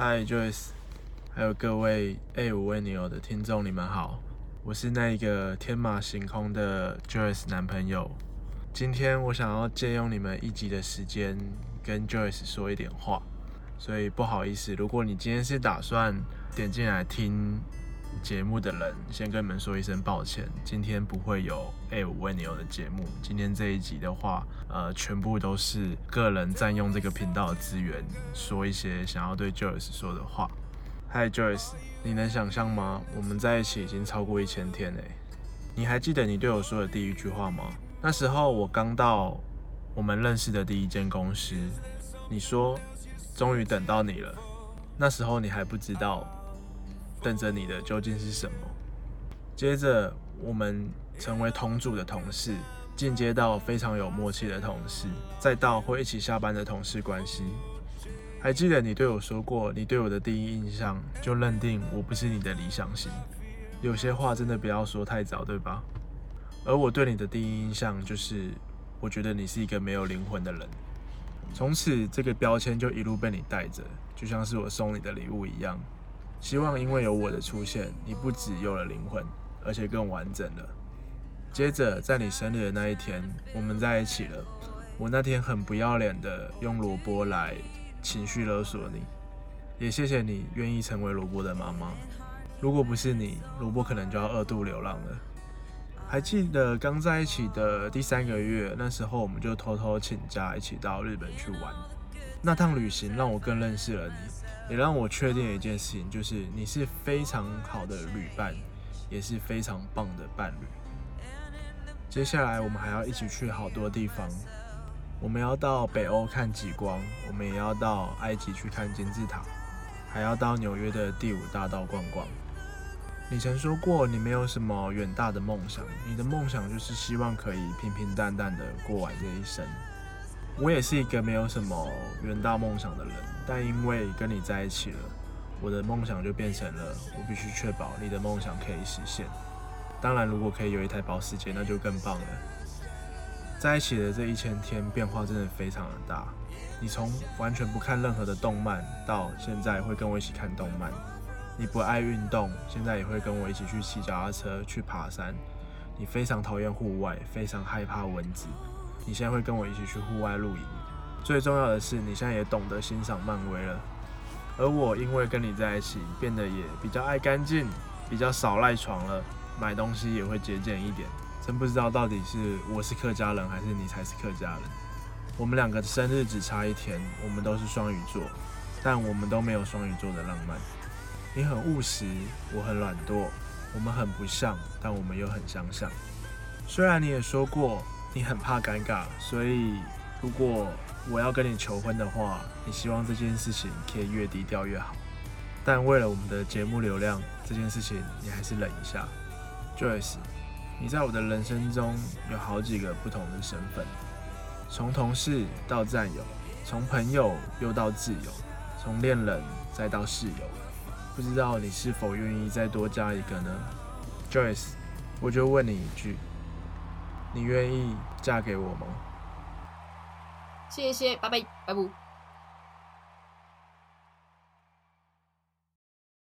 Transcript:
Hi Joyce，还有各位 A 五位女友的听众，你们好，我是那个天马行空的 Joyce 男朋友。今天我想要借用你们一集的时间跟 Joyce 说一点话，所以不好意思，如果你今天是打算点进来听。节目的人先跟你们说一声抱歉，今天不会有 A 五为你有的节目。今天这一集的话，呃，全部都是个人占用这个频道的资源，说一些想要对 Joyce 说的话。Hi Joyce，你能想象吗？我们在一起已经超过一千天嘞。你还记得你对我说的第一句话吗？那时候我刚到我们认识的第一间公司，你说终于等到你了。那时候你还不知道。等着你的究竟是什么？接着，我们成为同组的同事，进阶到非常有默契的同事，再到会一起下班的同事关系。还记得你对我说过，你对我的第一印象就认定我不是你的理想型。有些话真的不要说太早，对吧？而我对你的第一印象就是，我觉得你是一个没有灵魂的人。从此，这个标签就一路被你带着，就像是我送你的礼物一样。希望因为有我的出现，你不只有了灵魂，而且更完整了。接着，在你生日的那一天，我们在一起了。我那天很不要脸的用萝卜来情绪勒索你，也谢谢你愿意成为萝卜的妈妈。如果不是你，萝卜可能就要二度流浪了。还记得刚在一起的第三个月，那时候我们就偷偷请假一起到日本去玩。那趟旅行让我更认识了你。也让我确定一件事情，就是你是非常好的旅伴，也是非常棒的伴侣。接下来我们还要一起去好多地方，我们要到北欧看极光，我们也要到埃及去看金字塔，还要到纽约的第五大道逛逛。你曾说过你没有什么远大的梦想，你的梦想就是希望可以平平淡淡的过完这一生。我也是一个没有什么远大梦想的人，但因为跟你在一起了，我的梦想就变成了我必须确保你的梦想可以实现。当然，如果可以有一台保时捷，那就更棒了。在一起的这一千天，变化真的非常的大。你从完全不看任何的动漫，到现在会跟我一起看动漫；你不爱运动，现在也会跟我一起去骑脚踏车、去爬山。你非常讨厌户外，非常害怕蚊子。你现在会跟我一起去户外露营，最重要的是，你现在也懂得欣赏漫威了。而我因为跟你在一起，变得也比较爱干净，比较少赖床了，买东西也会节俭一点。真不知道到底是我是客家人，还是你才是客家人。我们两个的生日只差一天，我们都是双鱼座，但我们都没有双鱼座的浪漫。你很务实，我很懒惰，我们很不像，但我们又很相像。虽然你也说过。你很怕尴尬，所以如果我要跟你求婚的话，你希望这件事情可以越低调越好。但为了我们的节目流量，这件事情你还是忍一下。Joyce，你在我的人生中有好几个不同的身份，从同事到战友，从朋友又到挚友，从恋人再到室友，不知道你是否愿意再多加一个呢？Joyce，我就问你一句。你愿意嫁给我吗？谢谢，拜拜，拜拜。